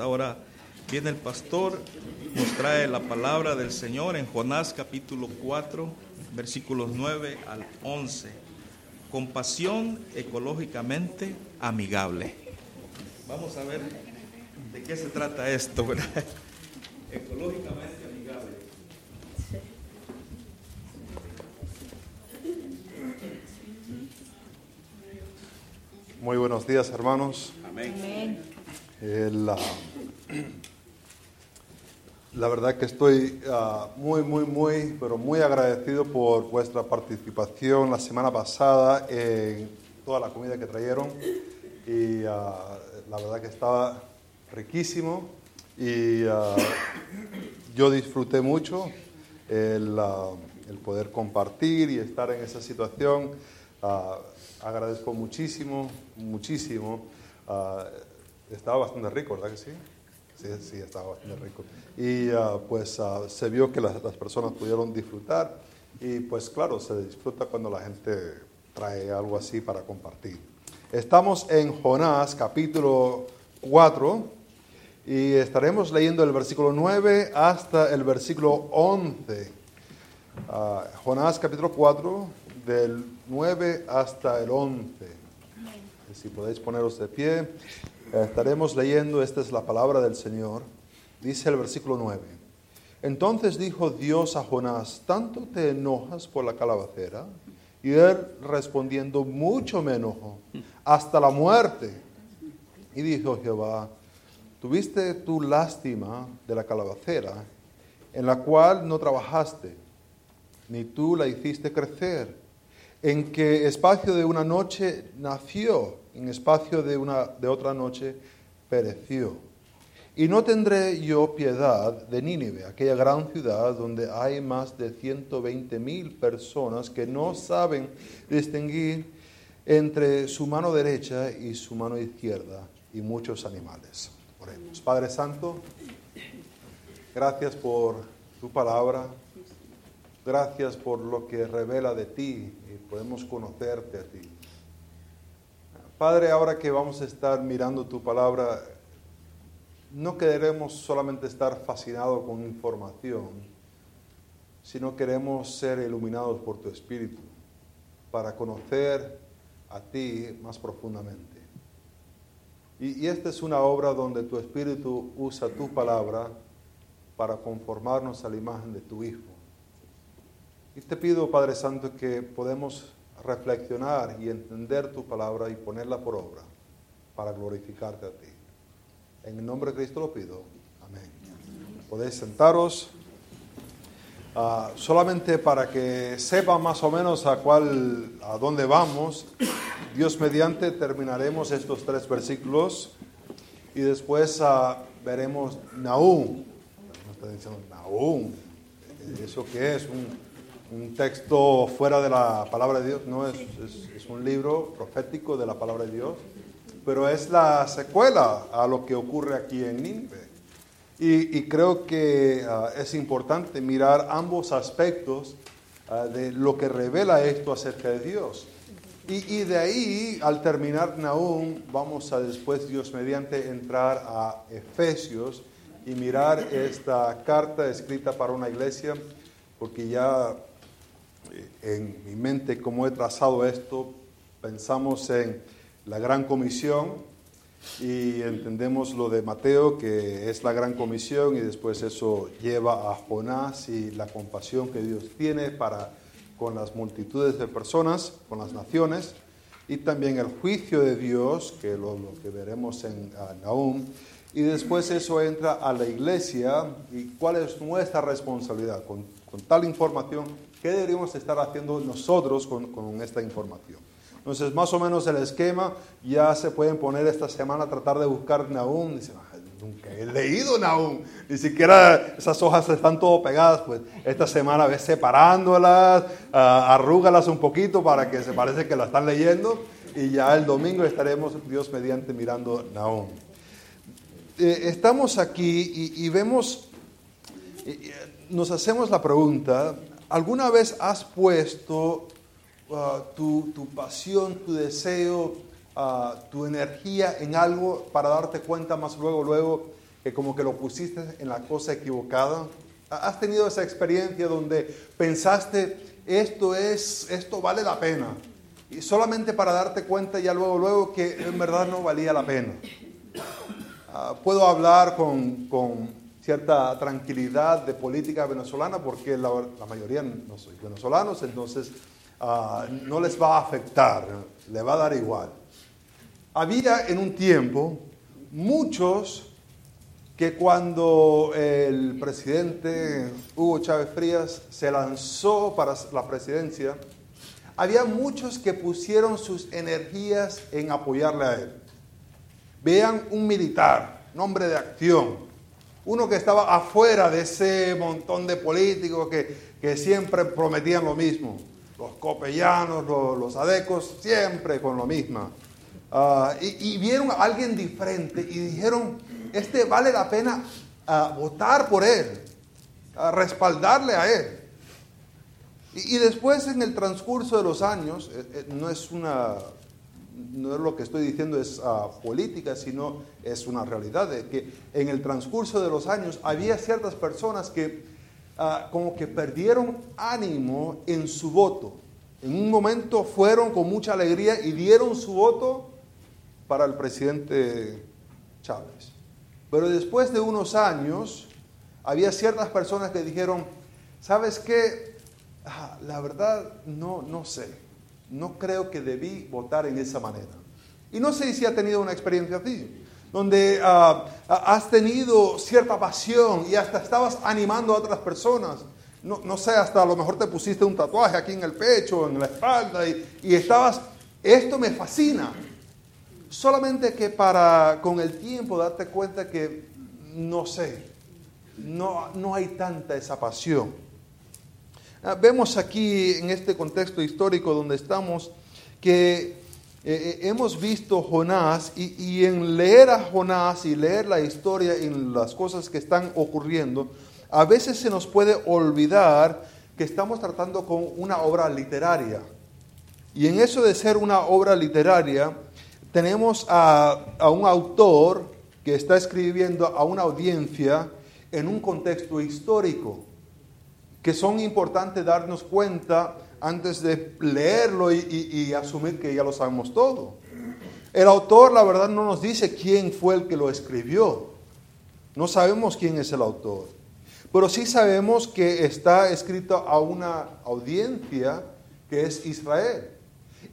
Ahora viene el pastor, nos trae la palabra del Señor en Jonás capítulo 4, versículos 9 al 11. Compasión ecológicamente amigable. Vamos a ver de qué se trata esto, ¿verdad? Ecológicamente amigable. Muy buenos días, hermanos. Amén. Eh, la, la, verdad que estoy ah, muy, muy, muy, pero muy agradecido por vuestra participación la semana pasada en toda la comida que trajeron. Y ah, la verdad que estaba riquísimo y ah, yo disfruté mucho el, el, poder compartir y estar en esa situación. agradezco muchísimo, muchísimo estaba bastante rico, ¿verdad que sí? Sí, sí, estaba bastante rico. Y ah, pues ah, se vio que las, las, personas pudieron disfrutar y pues claro, se disfruta cuando la gente trae algo así para compartir. Estamos en Jonás capítulo 4 y estaremos leyendo el versículo 9 hasta el versículo 11. Ah, Jonás capítulo 4 del 9 hasta el 11. Si podéis poneros de pie. Estaremos leyendo, esta es la palabra del Señor. Dice el versículo 9. Entonces dijo Dios a Jonás, ¿tanto te enojas por la calabacera? Y él respondiendo, mucho me enojo, hasta la muerte. Y dijo Jehová, tuviste tu lástima de la calabacera, en la cual no trabajaste, ni tú la hiciste crecer, en que espacio de una noche nació en espacio de, una, de otra noche pereció. Y no tendré yo piedad de Nínive, aquella gran ciudad donde hay más de 120 mil personas que no saben distinguir entre su mano derecha y su mano izquierda y muchos animales. Oremos. Padre Santo, gracias por tu palabra, gracias por lo que revela de ti y podemos conocerte a ti. Padre, ahora que vamos a estar mirando tu palabra, no queremos solamente estar fascinados con información, sino queremos ser iluminados por tu Espíritu para conocer a ti más profundamente. Y, esta es una obra donde tu Espíritu usa tu palabra para conformarnos a la imagen de tu Hijo. Y te pido, Padre Santo, que podemos reflexionar y entender tu palabra y ponerla por obra para glorificarte a ti. En el nombre de Cristo lo pido. Amén. Podéis sentaros. Ah, solamente para que sepan más o menos a cuál, a dónde vamos, Dios mediante terminaremos estos tres versículos y después uh, veremos Nahum. No Nahum. ¿Eso qué es? Un, un texto fuera de la palabra de Dios, no es, es, un libro profético de la palabra de Dios, pero es la secuela a lo que ocurre aquí en Nínive. Y, creo que ah, es importante mirar ambos aspectos ah, de lo que revela esto acerca de Dios. Y, y, de ahí, al terminar Nahum, vamos a después, Dios mediante, entrar a Efesios y mirar esta carta escrita para una iglesia, porque ya en mi mente cómo he trazado esto, pensamos en la gran comisión y entendemos lo de Mateo, que es la gran comisión, y después eso lleva a Jonás y la compasión que Dios tiene para con las multitudes de personas, con las naciones, y también el juicio de Dios, que lo, lo que veremos en Nahum, y después eso entra a la iglesia, y cuál es nuestra responsabilidad. Con, con tal información ¿Qué deberíamos estar haciendo nosotros con, esta información? Entonces, más o menos el esquema, ya se pueden poner esta semana a tratar de buscar Nahum. Dicen, nunca he leído Nahum, ni siquiera esas hojas están todo pegadas. Pues esta semana ves separándolas, uh, arrúgalas un poquito para que se parece que la están leyendo. Y ya el domingo estaremos, Dios mediante, mirando Nahum. Eh, estamos aquí y, vemos, y, nos hacemos la pregunta, ¿Alguna vez has puesto uh, tu, pasión, tu deseo ah, tu energía en algo para darte cuenta más luego, luego que como que lo pusiste en la cosa equivocada? ¿Has tenido esa experiencia donde pensaste, esto es, esto vale la pena? Y solamente para darte cuenta ya luego, luego que en verdad no valía la pena. Ah, puedo hablar con, con, cierta tranquilidad de política venezolana porque la, mayoría no soy venezolanos, entonces uh, no les va a afectar, le va a dar igual. Había en un tiempo muchos que cuando el presidente Hugo Chávez Frías se lanzó para la presidencia, había muchos que pusieron sus energías en apoyarle a él. Vean un militar, nombre de acción, uno que estaba afuera de ese montón de políticos que, que siempre prometían lo mismo, los copellanos, los, adecos, siempre con lo mismo. Uh, y, vieron a alguien diferente y dijeron, este vale la pena uh, votar por él, uh, respaldarle a él. Y, y, después en el transcurso de los años, eh, eh, no es una, no es lo que estoy diciendo es política, sino es una realidad, de que en el transcurso de los años había ciertas personas que como que perdieron ánimo en su voto. En un momento fueron con mucha alegría y dieron su voto para el presidente Chávez. Pero después de unos años, había ciertas personas que dijeron, ¿sabes qué? Ah, la verdad, no, no sé. No creo que debí votar en esa manera. Y no sé si ha tenido una experiencia así, donde uh, has tenido cierta pasión y hasta estabas animando a otras personas. No, no, sé, hasta a lo mejor te pusiste un tatuaje aquí en el pecho, en la espalda, y, y estabas, esto me fascina. Solamente que para con el tiempo darte cuenta que no sé, no, no hay tanta esa pasión. Ah, vemos aquí en este contexto histórico donde estamos que eh, eh, hemos visto Jonás y, y, en leer a Jonás y leer la historia en las cosas que están ocurriendo, a veces se nos puede olvidar que estamos tratando con una obra literaria. Y en eso de ser una obra literaria, tenemos a, a, un autor que está escribiendo a una audiencia en un contexto histórico, que son importantes darnos cuenta antes de leerlo y, asumir que ya lo sabemos todo. El autor, la verdad, no nos dice quién fue el que lo escribió. No sabemos quién es el autor. Pero sí sabemos que está escrito a una audiencia que es Israel.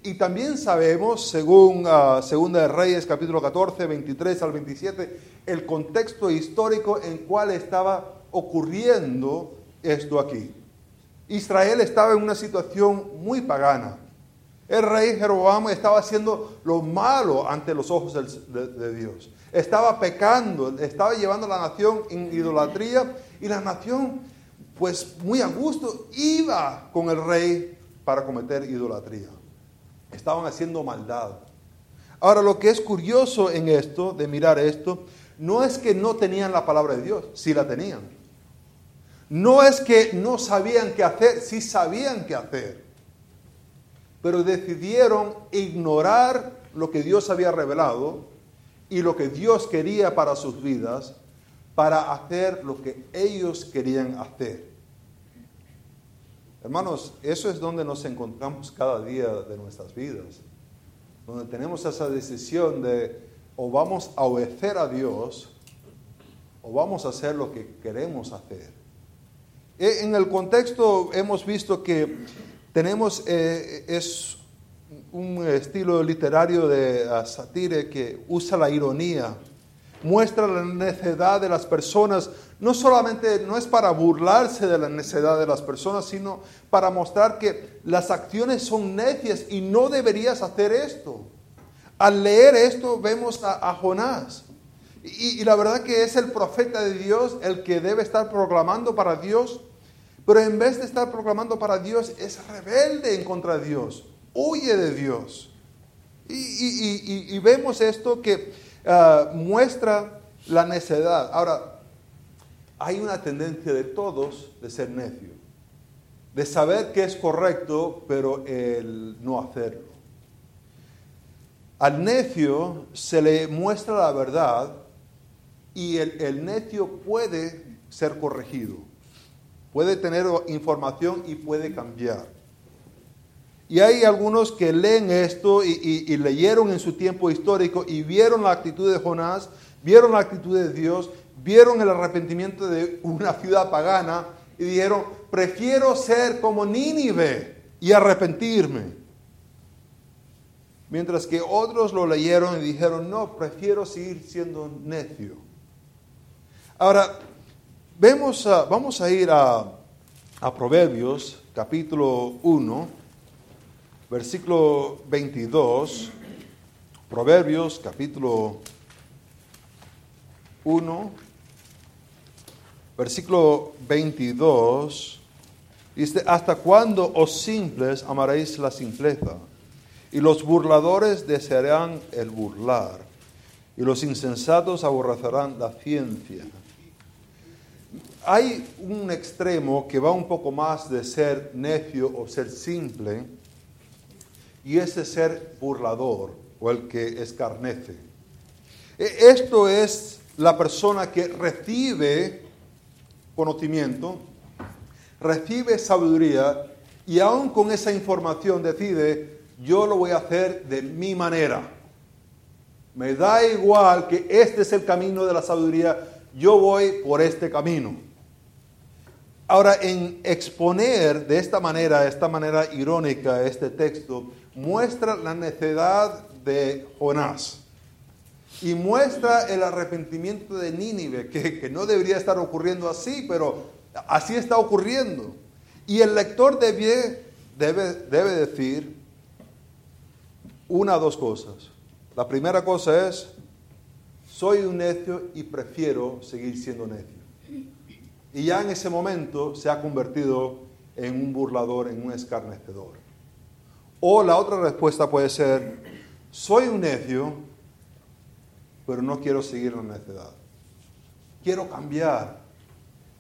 Y también sabemos, según uh, Segunda de Reyes, capítulo 14, 23 al 27, el contexto histórico en cual estaba ocurriendo esto aquí. Israel estaba en una situación muy pagana. El rey Jeroboam estaba haciendo lo malo ante los ojos de, Dios. Estaba pecando, estaba llevando a la nación en idolatría y la nación, pues muy a gusto, iba con el rey para cometer idolatría. Estaban haciendo maldad. Ahora, lo que es curioso en esto, de mirar esto, no es que no tenían la palabra de Dios, sí la tenían. No es que no sabían qué hacer, sí sabían qué hacer. Pero decidieron ignorar lo que Dios había revelado y lo que Dios quería para sus vidas para hacer lo que ellos querían hacer. Hermanos, eso es donde nos encontramos cada día de nuestras vidas, donde tenemos esa decisión de o vamos a obedecer a Dios o vamos a hacer lo que queremos hacer. E, en el contexto hemos visto que tenemos, eh, es un estilo literario de uh, satire que usa la ironía, muestra la necedad de las personas, no solamente no es para burlarse de la necedad de las personas, sino para mostrar que las acciones son necias y no deberías hacer esto. Al leer esto vemos a, a Jonás. Y, y, la verdad que es el profeta de Dios el que debe estar proclamando para Dios, pero en vez de estar proclamando para Dios es rebelde en contra de Dios, huye de Dios. Y, vemos esto que uh, muestra la necedad. Ahora, hay una tendencia de todos de ser necio, de saber que es correcto, pero el no hacerlo. Al necio se le muestra la verdad y el necio puede ser corregido, puede tener información y puede cambiar. Y hay algunos que leen esto y, leyeron en su tiempo histórico y vieron la actitud de Jonás, vieron la actitud de Dios, vieron el arrepentimiento de una ciudad pagana y dijeron, prefiero ser como Nínive y arrepentirme. Mientras que otros lo leyeron y dijeron, no, prefiero seguir siendo necio. Ahora, vemos, vamos a ir a, a Proverbios capítulo 1, versículo 22. Proverbios capítulo 1, versículo 22. Dice, ¿hasta cuándo, os simples, amaréis la simpleza? Y los burladores desearán el burlar, y los insensatos aborrecerán la ciencia. Hay un extremo que va un poco más de ser necio o ser simple, y ese ser burlador o el que escarnece. E, esto es la persona que recibe conocimiento, recibe sabiduría y aún con esa información decide yo lo voy a hacer de mi manera. Me da igual que este es el camino de la sabiduría, yo voy por este camino. Ahora, en exponer de esta manera, de esta manera irónica, este texto, muestra la necedad de Jonás y muestra el arrepentimiento de Nínive, que, que, no debería estar ocurriendo así, pero así está ocurriendo. Y el lector debe, debe, debe decir, una o dos cosas. La primera cosa es, soy un necio y prefiero seguir siendo necio. Y ya en ese momento se ha convertido en un burlador, en un escarnecedor. O la otra respuesta puede ser, soy un necio, pero no quiero seguir la necedad. Quiero cambiar.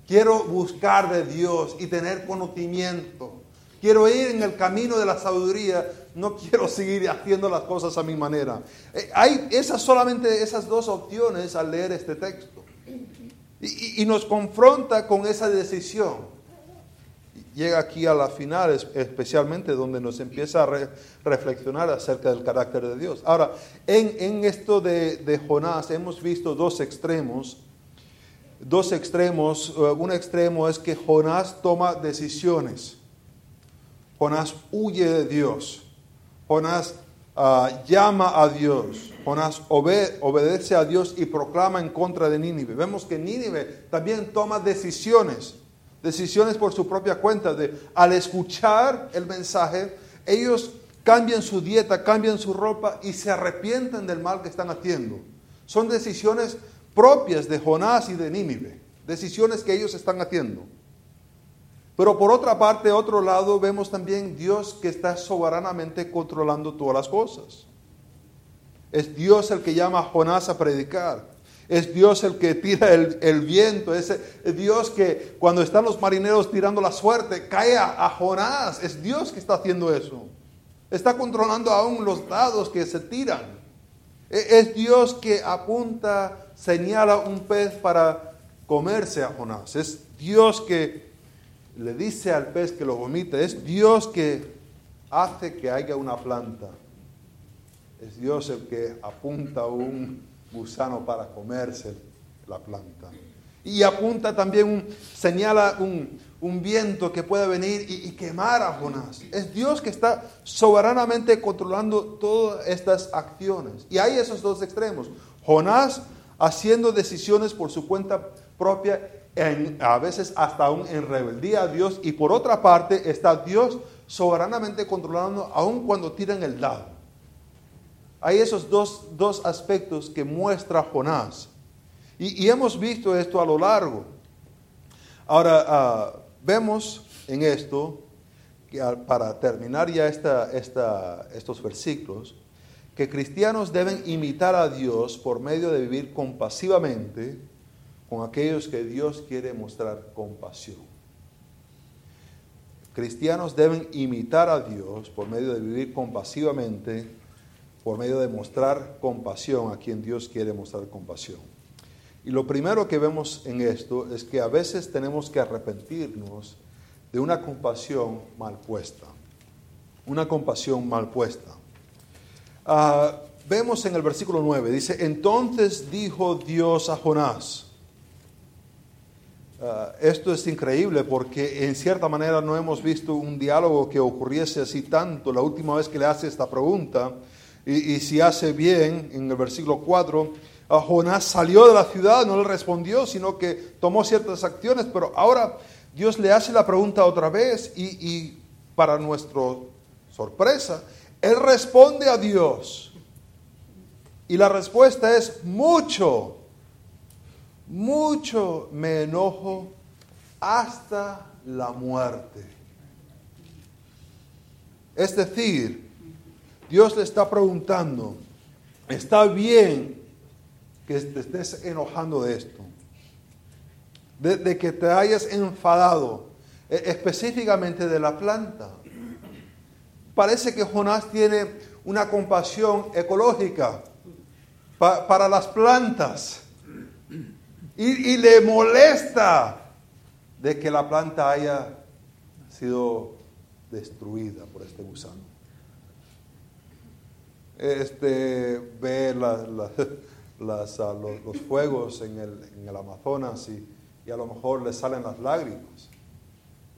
Quiero buscar de Dios y tener conocimiento. Quiero ir en el camino de la sabiduría no quiero seguir haciendo las cosas a mi manera. Eh, hay esas solamente esas dos opciones al leer este texto. Y, nos confronta con esa decisión. Llega aquí a la final, especialmente donde nos empieza a reflexionar acerca del carácter de Dios. Ahora, en, esto de, de Jonás hemos visto dos extremos dos extremos. Eh, un extremo es que Jonás toma decisiones. Jonás huye de Dios. Jonás ah, llama a Dios, Jonás obedece a Dios y proclama en contra de Nínive. Vemos que Nínive también toma decisiones, decisiones por su propia cuenta. De, al escuchar el mensaje, ellos cambian su dieta, cambian su ropa y se arrepienten del mal que están haciendo. Son decisiones propias de Jonás y de Nínive, decisiones que ellos están haciendo. Pero por otra parte, otro lado, vemos también Dios que está soberanamente controlando todas las cosas. Es Dios el que llama a Jonás a predicar. Es Dios el que tira el, viento. Es, Dios que cuando están los marineros tirando la suerte, cae a, Jonás. Es Dios que está haciendo eso. Está controlando aún los dados que se tiran. E, es Dios que apunta, señala un pez para comerse a Jonás. Es Dios que le dice al pez que lo vomite, es Dios que hace que haya una planta. Es Dios el que apunta un gusano para comerse la planta. Y apunta también, señala un, viento que puede venir y, y, quemar a Jonás. Es Dios que está soberanamente controlando todas estas acciones. Y hay esos dos extremos. Jonás haciendo decisiones por su cuenta propia a veces hasta aún en rebeldía a Dios, y por otra parte está Dios soberanamente controlando aún cuando tiran el dado. Hay esos dos, aspectos que muestra Jonás. Y, hemos visto esto a lo largo. Ahora, ah, vemos en esto, para terminar ya esta, esta, estos versículos, que cristianos deben imitar a Dios por medio de vivir compasivamente, con aquellos que Dios quiere mostrar compasión. Cristianos deben imitar a Dios por medio de vivir compasivamente por medio de mostrar compasión a quien Dios quiere mostrar compasión. Y lo primero que vemos en esto es que a veces tenemos que arrepentirnos de una compasión mal puesta. Una compasión mal puesta. Ah, vemos en el versículo 9, dice, entonces dijo Dios a Jonás, ah, esto es increíble porque en cierta manera no hemos visto un diálogo que ocurriese así tanto. La última vez que le hace esta pregunta, y, si hace bien, en el versículo 4, a Jonás salió de la ciudad, no le respondió, sino que tomó ciertas acciones, pero ahora Dios le hace la pregunta otra vez y, y para nuestra sorpresa, él responde a Dios. Y la respuesta es mucho, mucho me enojo hasta la muerte. Es decir, Dios le está preguntando, está bien que te estés enojando de esto, de, que te hayas enfadado e, específicamente de la planta. Parece que Jonás tiene una compasión ecológica para las plantas. Y, y le molesta de que la planta haya sido destruida por este gusano este, ve ah, los, fuegos en el, Amazonas y, a lo mejor le salen las lágrimas.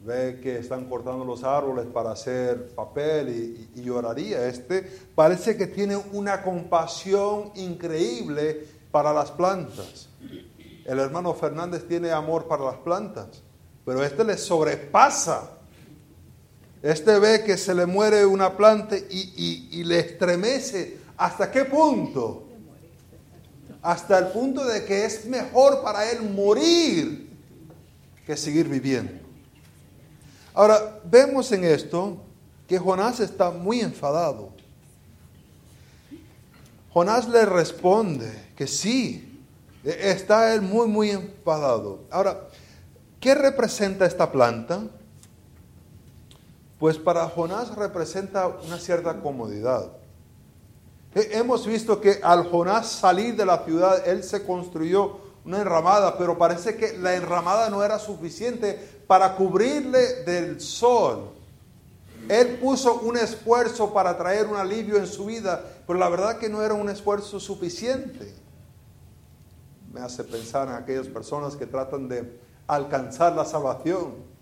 Ve que están cortando los árboles para hacer papel y, y lloraría. Este parece que tiene una compasión increíble para las plantas. El hermano Fernández tiene amor para las plantas, pero este le sobrepasa este ve que se le muere una planta y, le estremece. ¿Hasta qué punto? Hasta el punto de que es mejor para él morir que seguir viviendo. Ahora, vemos en esto que Jonás está muy enfadado. Jonás le responde que sí, está él muy, muy enfadado. Ahora, ¿qué representa esta planta? Pues para Jonás representa una cierta comodidad. Hemos visto que al Jonás salir de la ciudad, él se construyó una enramada, pero parece que la enramada no era suficiente para cubrirle del sol. Él puso un esfuerzo para traer un alivio en su vida, pero la verdad que no era un esfuerzo suficiente. Me hace pensar en aquellas personas que tratan de alcanzar la salvación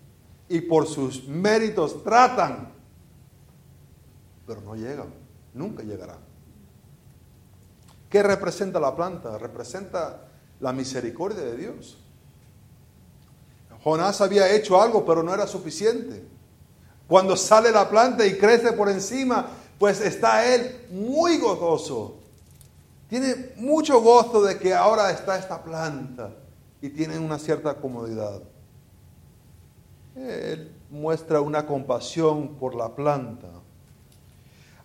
y por sus méritos tratan, pero no llegan, nunca llegarán. ¿Qué representa la planta? Representa la misericordia de Dios. Jonás había hecho algo, pero no era suficiente. Cuando sale la planta y crece por encima, pues está él muy gozoso. Tiene mucho gozo de que ahora está esta planta y tiene una cierta comodidad. Él muestra una compasión por la planta.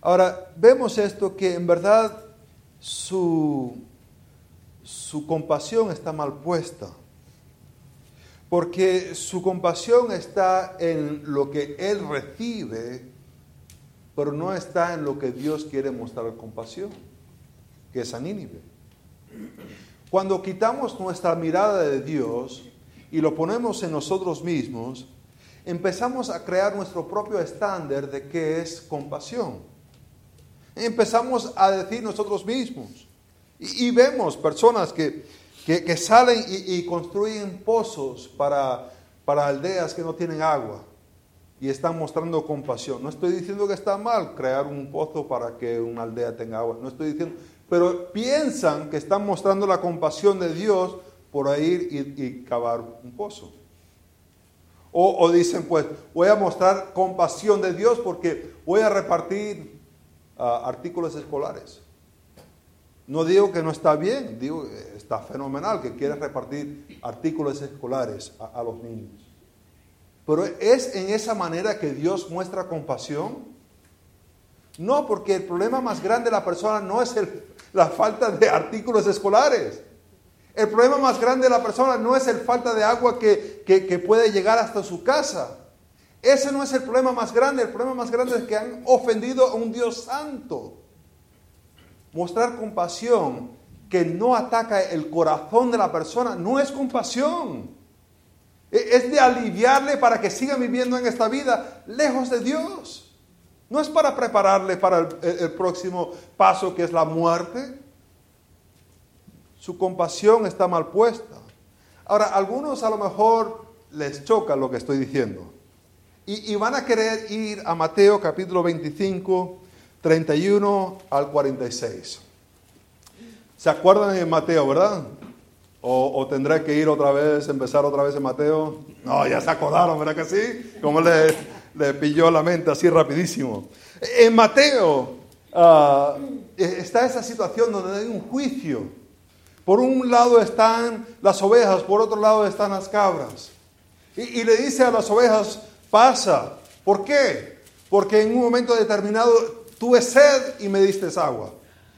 Ahora, vemos esto que en verdad su, su compasión está mal puesta, porque su compasión está en lo que él recibe, pero no está en lo que Dios quiere mostrar compasión, que es a Cuando quitamos nuestra mirada de Dios y lo ponemos en nosotros mismos, empezamos a crear nuestro propio estándar de qué es compasión. Empezamos a decir nosotros mismos. Y, vemos personas que, salen y, construyen pozos para, para aldeas que no tienen agua y están mostrando compasión. No estoy diciendo que está mal crear un pozo para que una aldea tenga agua, no estoy diciendo, pero piensan que están mostrando la compasión de Dios por ir y, y cavar un pozo. O, dicen, pues, voy a mostrar compasión de Dios porque voy a repartir ah, artículos escolares. No digo que no está bien, digo, está fenomenal que quieres repartir artículos escolares a, los niños. Pero es en esa manera que Dios muestra compasión. No, porque el problema más grande de la persona no es la falta de artículos escolares. El problema más grande de la persona no es el falta de agua que, puede llegar hasta su casa. Ese no es el problema más grande. El problema más grande es que han ofendido a un Dios santo. Mostrar compasión que no ataca el corazón de la persona no es compasión. E, es de aliviarle para que siga viviendo en esta vida lejos de Dios. No es para prepararle para el, el próximo paso que es la muerte. Su compasión está mal puesta. Ahora, algunos a lo mejor les choca lo que estoy diciendo. Y, van a querer ir a Mateo capítulo 25, 31 al 46. ¿Se acuerdan de Mateo, verdad? O, tendré que ir otra vez, empezar otra vez en Mateo. No, ya se acordaron, ¿verdad que sí? Como le, pilló la mente así rapidísimo. En Mateo ah, está esa situación donde hay un juicio. Por un lado están las ovejas, por otro lado están las cabras. Y, le dice a las ovejas, pasa. ¿Por qué? Porque en un momento determinado tuve sed y me diste agua.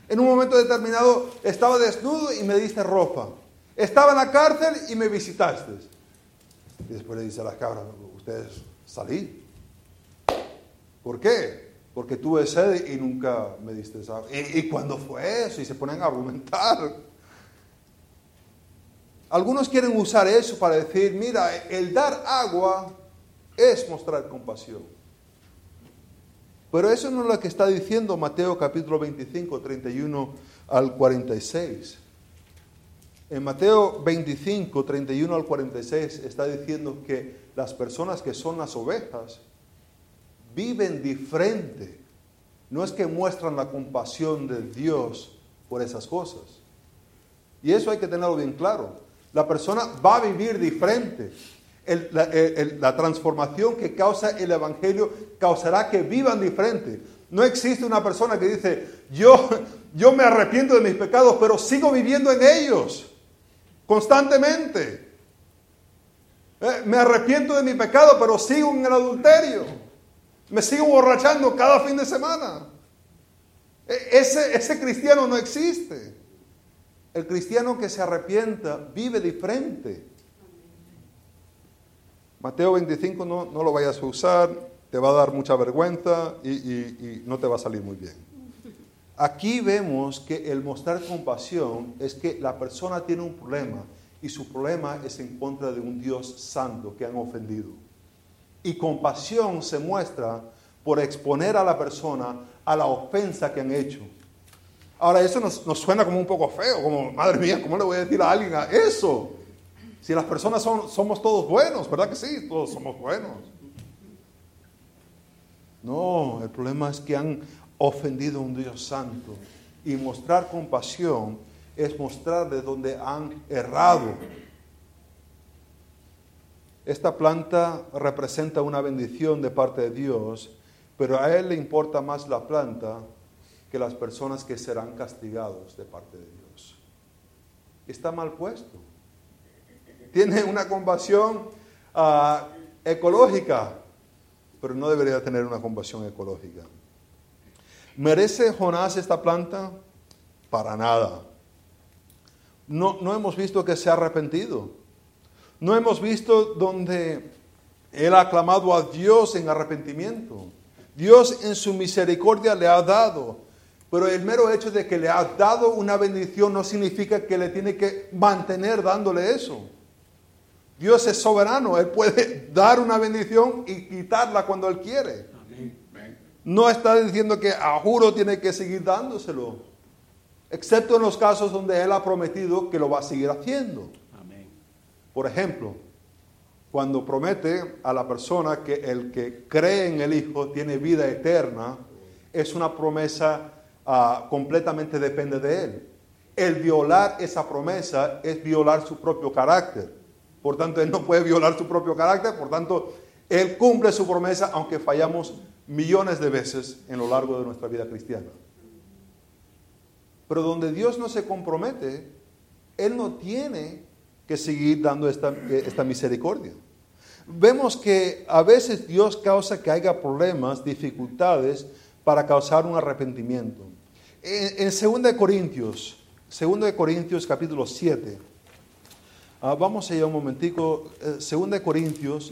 En un momento determinado estaba desnudo y me diste ropa. Estaba en la cárcel y me visitaste. Y después le dice a las cabras, ustedes salí. ¿Por qué? Porque tuve sed y nunca me diste agua. ¿Y, ¿Y cuándo fue eso? Y se ponen a argumentar. Algunos quieren usar eso para decir, mira, el dar agua es mostrar compasión. Pero eso no es lo que está diciendo Mateo capítulo 25, 31 al 46. En Mateo 25, 31 al 46 está diciendo que las personas que son las ovejas viven diferente. No es que muestran la compasión de Dios por esas cosas. Y eso hay que tenerlo bien claro. La persona va a vivir diferente la, transformación que causa el Evangelio causará que vivan diferente. No existe una persona que dice, yo, yo me arrepiento de mis pecados, pero sigo viviendo en ellos constantemente. Eh, me arrepiento de mi pecado, pero sigo en el adulterio. Me sigo borrachando cada fin de semana. E, ese, ese cristiano no existe. El cristiano que se arrepienta vive diferente. Mateo 25 no, no lo vayas a usar, te va a dar mucha vergüenza y, y no te va a salir muy bien. Aquí vemos que el mostrar compasión es que la persona tiene un problema y su problema es en contra de un Dios santo que han ofendido. Y compasión se muestra por exponer a la persona a la ofensa que han hecho. Ahora, eso nos, suena como un poco feo, como, madre mía, ¿cómo le voy a decir a alguien a eso? Si las personas son, somos todos buenos, ¿verdad que sí? Todos somos buenos. No, el problema es que han ofendido a un Dios santo. Y mostrar compasión es mostrar de donde han errado. Esta planta representa una bendición de parte de Dios, pero a Él le importa más la planta que las personas que serán castigados de parte de Dios. Está mal puesto tiene una compasión ah, ecológica, pero no debería tener una compasión ecológica. ¿Merece Jonás esta planta? Para nada. No, no hemos visto que se ha arrepentido. No hemos visto donde él ha clamado a Dios en arrepentimiento. Dios en su misericordia le ha dado. Pero el mero hecho de que le ha dado una bendición no significa que le tiene que mantener dándole eso. Dios es soberano, Él puede dar una bendición y quitarla cuando Él quiere. No está diciendo que a juro tiene que seguir dándoselo, excepto en los casos donde Él ha prometido que lo va a seguir haciendo. Por ejemplo, cuando promete a la persona que el que cree en el Hijo tiene vida eterna, es una promesa ah, completamente depende de Él. El violar esa promesa es violar su propio carácter. Por tanto, Él no puede violar su propio carácter, por tanto, Él cumple su promesa aunque fallamos millones de veces en lo largo de nuestra vida cristiana. Pero donde Dios no se compromete, Él no tiene que seguir dando esta, esta misericordia. Vemos que a veces Dios causa que haya problemas, dificultades para causar un arrepentimiento. En, en 2 Corintios, 2 Corintios capítulo 7, Ah, vamos allá un momentico, 2 eh, Corintios,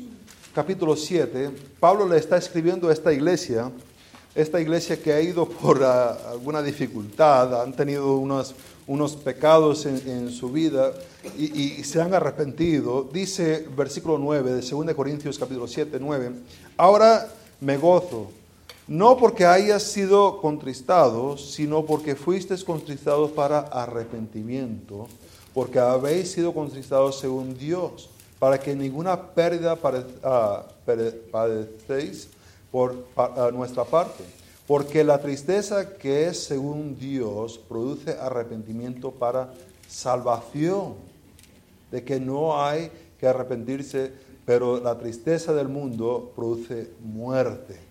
capítulo 7. Pablo le está escribiendo a esta iglesia esta iglesia que ha ido por ah, alguna dificultad, han tenido unos, unos pecados en, su vida y, y, se han arrepentido, dice versículo 9 de 2 Corintios capítulo 7, 9, ahora me gozo, no porque hayas sido contristado, sino porque fuisteis contristados para arrepentimiento, porque habéis sido contristados según Dios, para que ninguna pérdida ah, padecéis por nuestra parte. Porque la tristeza que es según Dios produce arrepentimiento para salvación, de que no hay que arrepentirse, pero la tristeza del mundo produce muerte.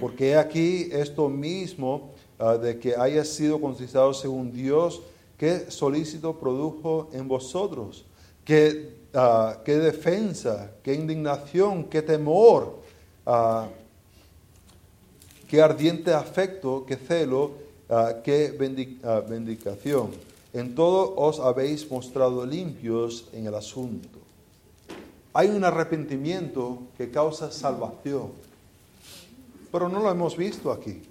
Porque aquí esto mismo ah, de que haya sido conquistado según Dios, qué solícito produjo en vosotros, qué, ah, qué defensa, qué indignación, qué temor, ah, qué ardiente afecto, qué celo, qué bendicación. En todo os habéis mostrado limpios en el asunto. Hay un arrepentimiento que causa salvación pero no lo hemos visto aquí.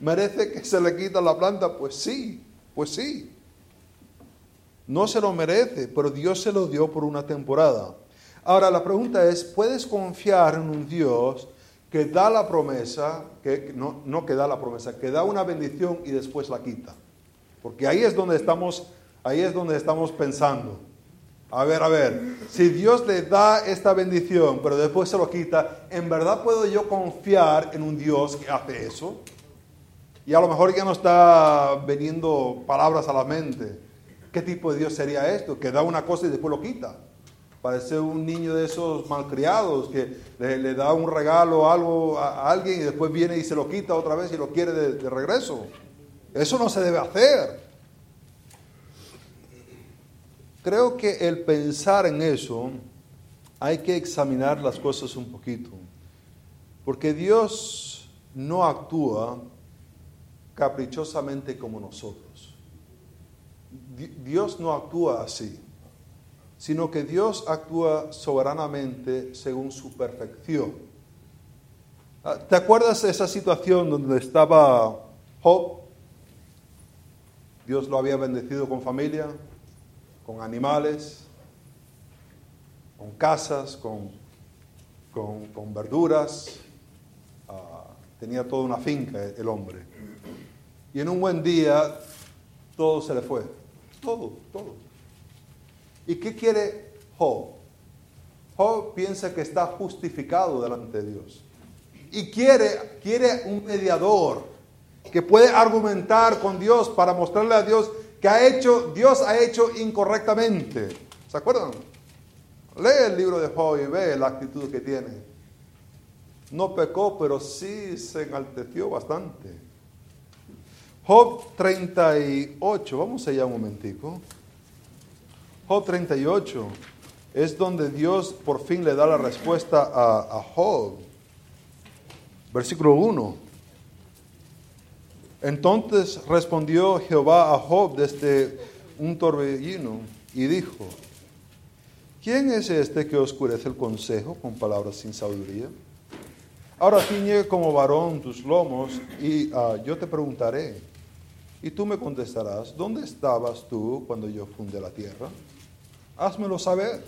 ¿Merece que se le quita la planta? Pues sí, pues sí. No se lo merece, pero Dios se lo dio por una temporada. Ahora la pregunta es, ¿puedes confiar en un Dios que da la promesa, que no, no que da la promesa, que da una bendición y después la quita? Porque ahí es donde estamos, ahí es donde estamos pensando. A ver, a ver, si Dios le da esta bendición, pero después se lo quita, ¿en verdad puedo yo confiar en un Dios que hace eso? Y a lo mejor ya no está veniendo palabras a la mente. ¿Qué tipo de Dios sería esto? Que da una cosa y después lo quita. Parece un niño de esos malcriados que le, da un regalo a, alguien y después viene y se lo quita otra vez y lo quiere de regreso. Eso no se debe hacer. Creo que el pensar en eso hay que examinar las cosas un poquito, porque Dios no actúa caprichosamente como nosotros. Dios no actúa así, sino que Dios actúa soberanamente según su perfección. Ah, ¿Te acuerdas de esa situación donde estaba Job? Dios lo había bendecido con familia, con animales, con casas, con, con, verduras. Ah, tenía toda una finca el hombre. Y en un buen día todo se le fue. Todo, todo. ¿Y qué quiere Job? Job piensa que está justificado delante de Dios. Y quiere, quiere un mediador que puede argumentar con Dios para mostrarle a Dios que ha hecho, Dios ha hecho incorrectamente. ¿Se acuerdan? Lee el libro de Job y ve la actitud que tiene. No pecó, pero sí se enalteció bastante. Job 38, vamos allá un momentico. Job 38 es donde Dios por fin le da la respuesta a, a Job. Versículo 1. Entonces respondió Jehová a Job desde un torbellino y dijo, ¿quién es este que oscurece el consejo con palabras sin sabiduría? Ahora ciñe como varón tus lomos y ah, yo te preguntaré, y tú me contestarás, ¿dónde estabas tú cuando yo fundé la tierra? Házmelo saber.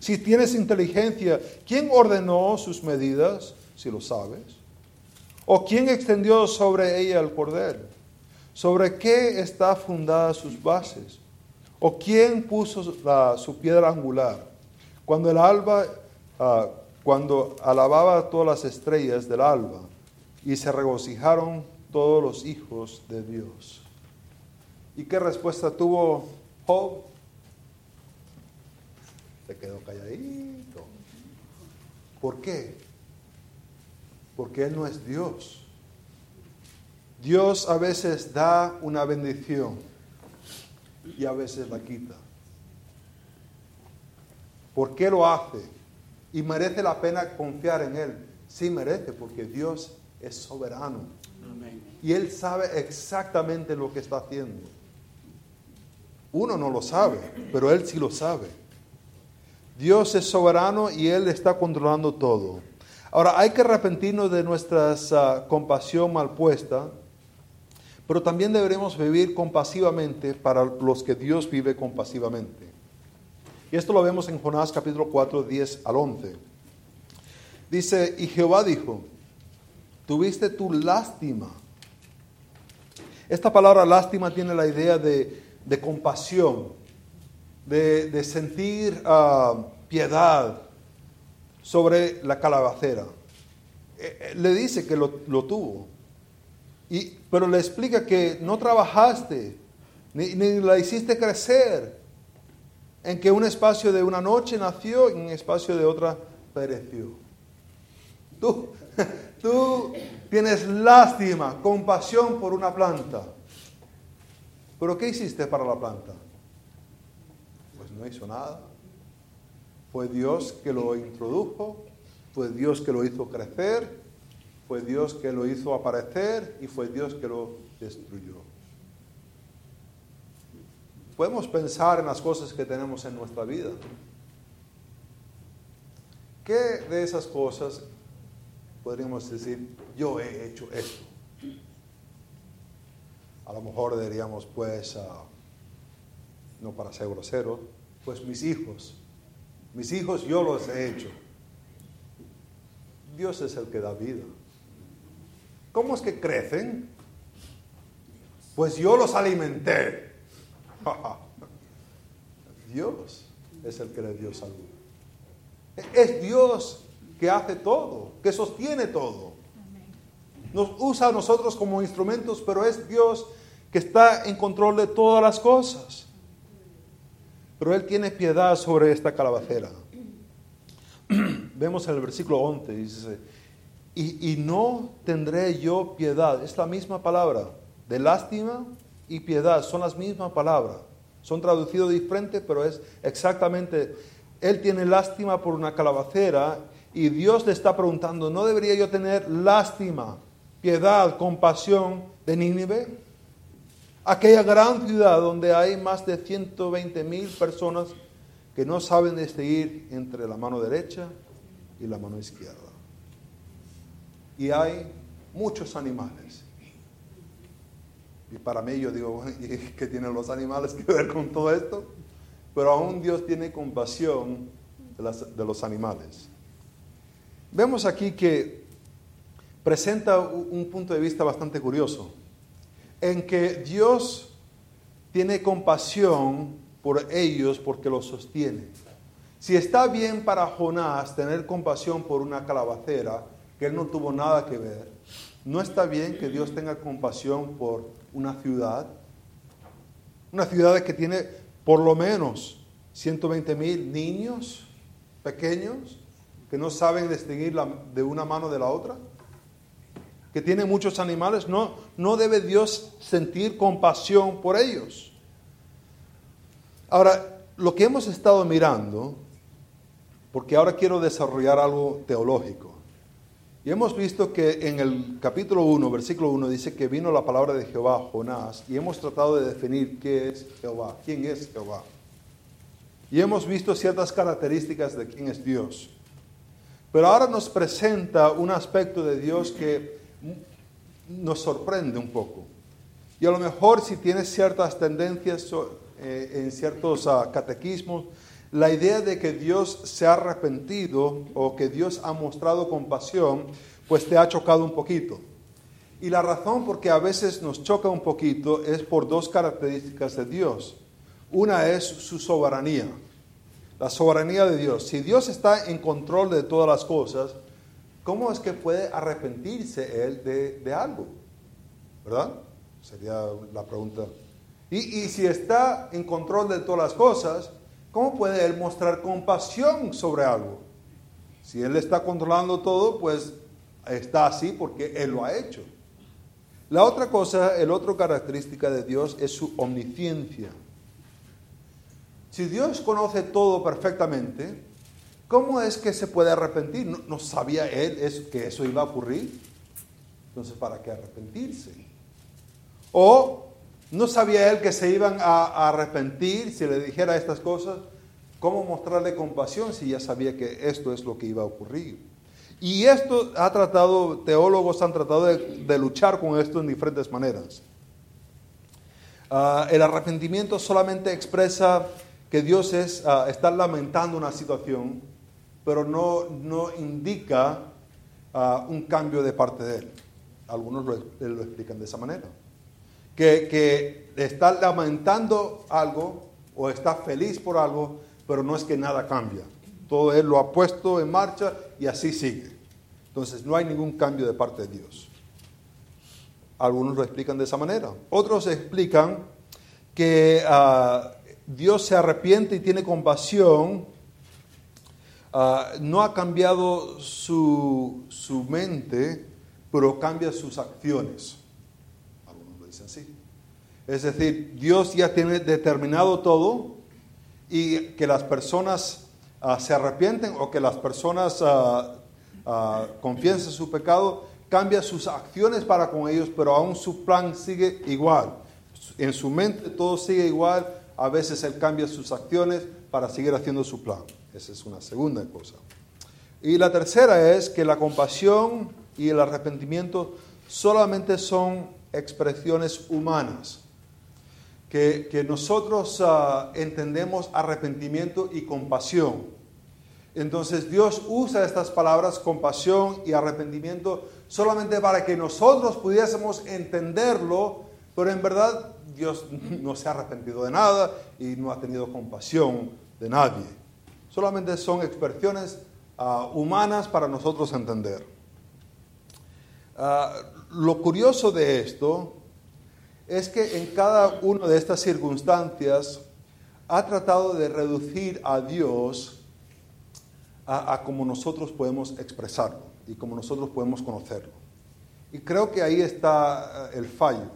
Si tienes inteligencia, ¿quién ordenó sus medidas? Si lo sabes. ¿O quién extendió sobre ella el cordel? ¿Sobre qué está fundada sus bases? ¿O quién puso su piedra angular? Cuando el alba, ah, cuando alababa todas las estrellas del alba y se regocijaron todos los hijos de Dios. ¿Y qué respuesta tuvo Job? Se quedó calladito. ¿Por qué? Porque Él no es Dios. Dios a veces da una bendición y a veces la quita. ¿Por qué lo hace? Y merece la pena confiar en Él. Sí merece, porque Dios es soberano. Y Él sabe exactamente lo que está haciendo. Uno no lo sabe, pero Él sí lo sabe. Dios es soberano y Él está controlando todo. Ahora, hay que arrepentirnos de nuestra ah, compasión mal puesta, pero también deberemos vivir compasivamente para los que Dios vive compasivamente. Y esto lo vemos en Jonás capítulo 4, 10 al 11. Dice, y Jehová dijo, tuviste tu lástima. Esta palabra lástima tiene la idea de, compasión, de, sentir ah, piedad sobre la calabacera. Eh, eh, le dice que lo, tuvo, y, pero le explica que no trabajaste, ni, ni la hiciste crecer, en que un espacio de una noche nació y un espacio de otra pereció. Tú, tú tienes lástima, compasión por una planta. Pero ¿qué hiciste para la planta? Pues no hizo nada. Fue Dios que lo introdujo, fue Dios que lo hizo crecer, fue Dios que lo hizo aparecer y fue Dios que lo destruyó. Podemos pensar en las cosas que tenemos en nuestra vida. ¿Qué de esas cosas podríamos decir, yo he hecho esto. A lo mejor diríamos, pues, ah, no para ser grosero, pues mis hijos, mis hijos yo los he hecho. Dios es el que da vida. ¿Cómo es que crecen? Pues yo los alimenté. Dios es el que le dio salud. Es Dios que hace todo, que sostiene todo. Nos usa a nosotros como instrumentos, pero es Dios que está en control de todas las cosas. Pero Él tiene piedad sobre esta calabacera. Vemos en el versículo 11, dice, y, y no tendré yo piedad. Es la misma palabra, de lástima y piedad, son las mismas palabras. Son traducidos diferente, pero es exactamente, Él tiene lástima por una calabacera y Dios le está preguntando, ¿no debería yo tener lástima, piedad, compasión de Nínive? Aquella gran ciudad donde hay más de 120 mil personas que no saben distinguir entre la mano derecha y la mano izquierda. Y hay muchos animales. Y para mí yo digo, ¿qué tienen los animales que ver con todo esto? Pero aún Dios tiene compasión de, los animales. Vemos aquí que presenta un punto de vista bastante curioso, en que Dios tiene compasión por ellos porque los sostiene. Si está bien para Jonás tener compasión por una calabacera, que él no tuvo nada que ver, ¿no está bien que Dios tenga compasión por una ciudad? Una ciudad que tiene por lo menos 120 mil niños pequeños que no saben distinguir de una mano de la otra, que tienen muchos animales, no, no debe Dios sentir compasión por ellos. Ahora, lo que hemos estado mirando, porque ahora quiero desarrollar algo teológico, y hemos visto que en el capítulo 1, versículo 1, dice que vino la palabra de Jehová a Jonás, y hemos tratado de definir qué es Jehová, quién es Jehová. Y hemos visto ciertas características de quién es Dios. Pero ahora nos presenta un aspecto de Dios que nos sorprende un poco. Y a lo mejor si tienes ciertas tendencias eh, en ciertos ah, catequismos, la idea de que Dios se ha arrepentido o que Dios ha mostrado compasión, pues te ha chocado un poquito. Y la razón por que a veces nos choca un poquito es por dos características de Dios. Una es su soberanía la soberanía de Dios. Si Dios está en control de todas las cosas, ¿cómo es que puede arrepentirse Él de, algo? ¿Verdad? Sería la pregunta. Y, y, si está en control de todas las cosas, ¿cómo puede Él mostrar compasión sobre algo? Si Él está controlando todo, pues está así porque Él lo ha hecho. La otra cosa, el otro característica de Dios es su omnisciencia. Si Dios conoce todo perfectamente, ¿cómo es que se puede arrepentir? ¿No, sabía Él que eso iba a ocurrir? Entonces, ¿para qué arrepentirse? O no sabía Él que se iban a, arrepentir si le dijera estas cosas. ¿Cómo mostrarle compasión si ya sabía que esto es lo que iba a ocurrir? Y esto ha tratado, teólogos han tratado de, luchar con esto en diferentes maneras. Ah, el arrepentimiento solamente expresa que Dios es, ah, está lamentando una situación, pero no, no indica ah, un cambio de parte de Él. Algunos lo, lo explican de esa manera. Que, que está lamentando algo o está feliz por algo, pero no es que nada cambia. Todo Él lo ha puesto en marcha y así sigue. Entonces no hay ningún cambio de parte de Dios. Algunos lo explican de esa manera. Otros explican que ah, Dios se arrepiente y tiene compasión. Ah, no ha cambiado su, su mente, pero cambia sus acciones. Algunos lo dicen así. Es decir, Dios ya tiene determinado todo y que las personas Ah, se arrepienten o que las personas uh, confiesen su pecado, cambia sus acciones para con ellos, pero aún su plan sigue igual. En su mente todo sigue igual, a veces él cambia sus acciones para seguir haciendo su plan. Esa es una segunda cosa. Y la tercera es que la compasión y el arrepentimiento solamente son expresiones humanas. Que, nosotros ah, entendemos arrepentimiento y compasión. Entonces Dios usa estas palabras, compasión y arrepentimiento, solamente para que nosotros pudiésemos entenderlo, pero en verdad Dios no se ha arrepentido de nada y no ha tenido compasión de nadie. Solamente son expresiones ah, humanas para nosotros entender. Ah, lo curioso de esto es que en cada una de estas circunstancias ha tratado de reducir a Dios a, como nosotros podemos expresarlo y como nosotros podemos conocerlo. Y creo que ahí está eh, el fallo.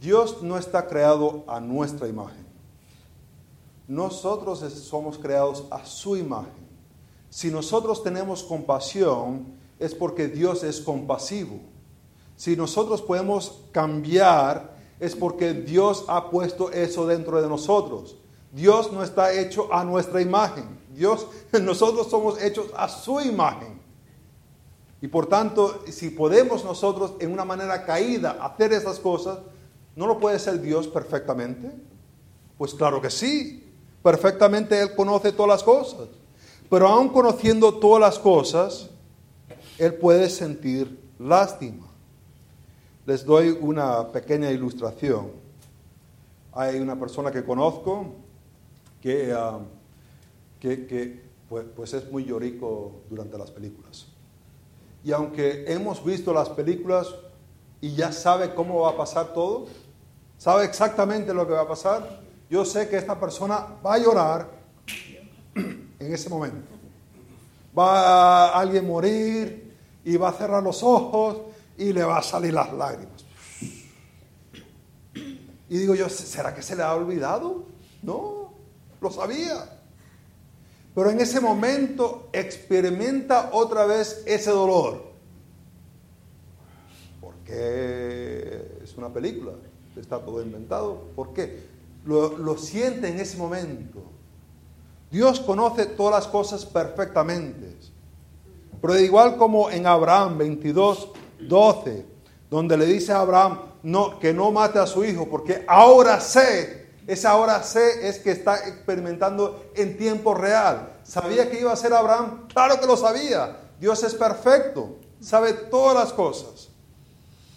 Dios no está creado a nuestra imagen. Nosotros somos creados a su imagen. Si nosotros tenemos compasión, es porque Dios es compasivo. Si nosotros podemos cambiar, es porque Dios ha puesto eso dentro de nosotros. Dios no está hecho a nuestra imagen. Dios, nosotros somos hechos a su imagen. Y por tanto, si podemos nosotros en una manera caída hacer esas cosas, ¿no lo puede ser Dios perfectamente? Pues claro que sí. Perfectamente Él conoce todas las cosas. Pero aun conociendo todas las cosas, Él puede sentir lástima. Les doy una pequeña ilustración. Hay una persona que conozco que, ah, que, pues, pues, es muy llorico durante las películas. Y aunque hemos visto las películas y ya sabe cómo va a pasar todo, sabe exactamente lo que va a pasar, yo sé que esta persona va a llorar en ese momento. Va a alguien morir y va a cerrar los ojos y le va a salir las lágrimas. Y digo yo, ¿será que se le ha olvidado? No, lo sabía. Pero en ese momento experimenta otra vez ese dolor. Porque es una película, está todo inventado. ¿Por qué? Lo, lo siente en ese momento. Dios conoce todas las cosas perfectamente. Pero igual como en Abraham 22, 12, donde le dice a Abraham no, que no mate a su hijo, porque ahora sé, esa ahora sé es que está experimentando en tiempo real. ¿Sabía que iba a ser Abraham? Claro que lo sabía. Dios es perfecto, sabe todas las cosas.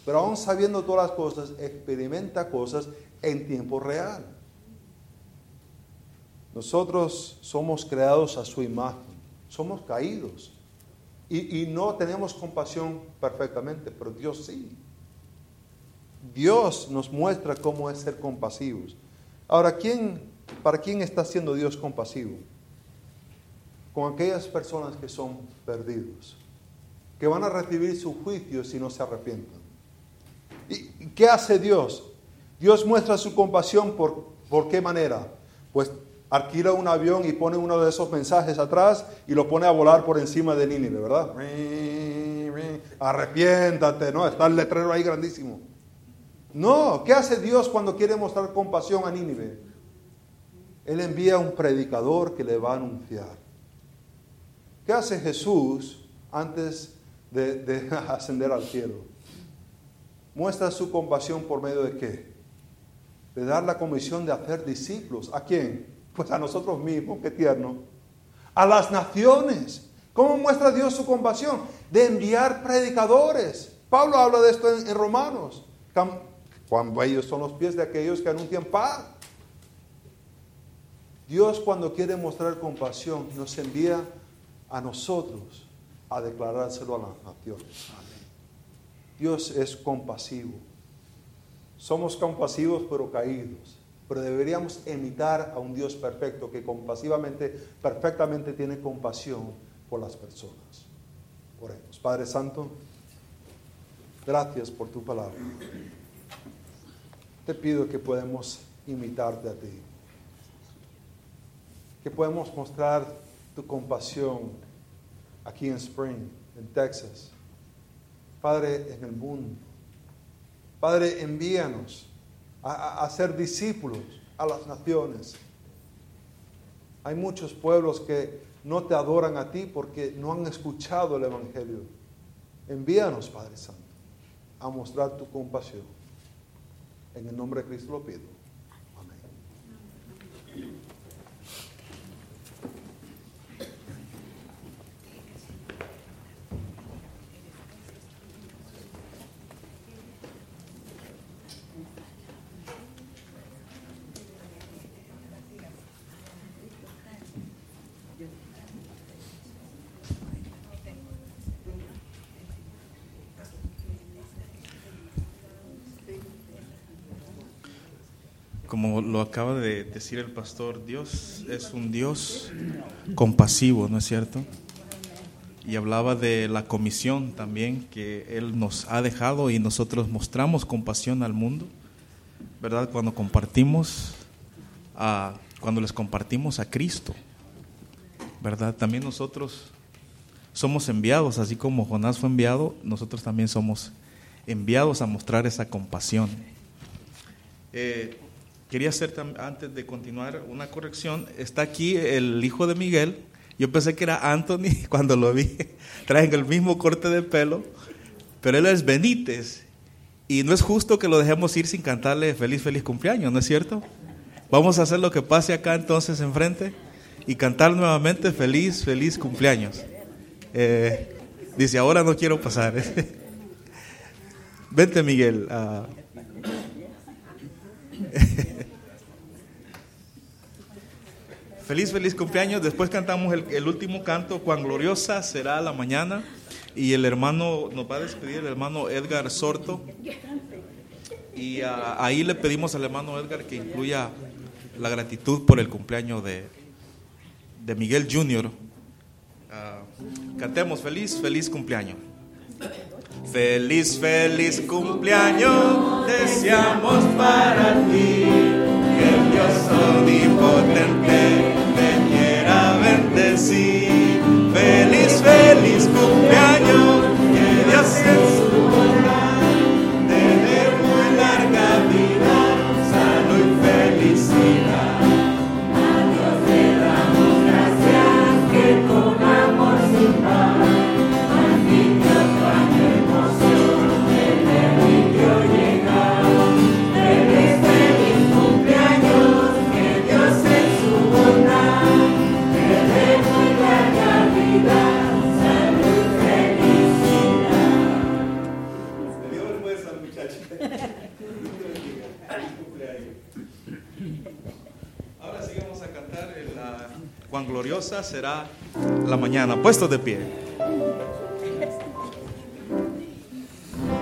Pero aún sabiendo todas las cosas, experimenta cosas en tiempo real. Nosotros somos creados a su imagen, somos caídos. Y, no tenemos compasión perfectamente, pero Dios sí. Dios nos muestra cómo es ser compasivos. Ahora, ¿quién, ¿para quién está siendo Dios compasivo? Con aquellas personas que son perdidos, que van a recibir su juicio si no se arrepientan. ¿Y qué hace Dios? Dios muestra su compasión por, ¿por qué manera? Pues alquila un avión y pone uno de esos mensajes atrás y lo pone a volar por encima de Nínive, ¿verdad? Arrepiéntate, ¿no? Está el letrero ahí grandísimo. No, ¿qué hace Dios cuando quiere mostrar compasión a Nínive? Él envía un predicador que le va a anunciar. ¿Qué hace Jesús antes de, de ascender al cielo. Muestra su compasión por medio de qué? De dar la comisión de hacer discípulos. ¿A quién? Pues a nosotros mismos, qué tierno. A las naciones. ¿Cómo muestra Dios su compasión? De enviar predicadores. Pablo habla de esto en, Romanos. Cuando ellos son los pies de aquellos que anuncian paz. Dios cuando quiere mostrar compasión nos envía a nosotros a declarárselo a las naciones. Dios es compasivo. Somos compasivos pero caídos. Pero deberíamos imitar a un Dios perfecto que compasivamente, perfectamente tiene compasión por las personas. Oremos. Padre Santo, gracias por tu palabra. Te pido que podamos imitarte a ti. Que podemos mostrar tu compasión aquí en Spring, en Texas. Padre, en el mundo. Padre, envíanos a, a, ser discípulos a las naciones. Hay muchos pueblos que no te adoran a ti porque no han escuchado el Evangelio. Envíanos, Padre Santo, a mostrar tu compasión. En el nombre de Cristo lo pido. Amén. Lo acaba de decir el pastor, Dios es un Dios compasivo, ¿no es cierto? Y hablaba de la comisión también que Él nos ha dejado y nosotros mostramos compasión al mundo, ¿verdad? Cuando compartimos, a, cuando les compartimos a Cristo, ¿verdad? También nosotros somos enviados, así como Jonás fue enviado, nosotros también somos enviados a mostrar esa compasión. Eh, Quería hacer antes de continuar una corrección. Está aquí el hijo de Miguel. Yo pensé que era Anthony cuando lo vi. Traen el mismo corte de pelo, pero él es Benítez. Y no es justo que lo dejemos ir sin cantarle feliz, feliz cumpleaños, ¿no es cierto? Vamos a hacer lo que pase acá entonces enfrente y cantar nuevamente feliz, feliz cumpleaños. Eh, dice, ahora no quiero pasar. Vente Miguel. Feliz, feliz cumpleaños. Después cantamos el, último canto, Cuán gloriosa será la mañana. Y el hermano, nos va a despedir el hermano Edgar Sorto. Y ah, ahí le pedimos al hermano Edgar que incluya la gratitud por el cumpleaños de, de Miguel Jr. Ah, cantemos feliz, feliz cumpleaños. Feliz, feliz cumpleaños, deseamos para ti Feliz, feliz cumpleaños, que Dios en su gloriosa será la mañana. Puestos de pie.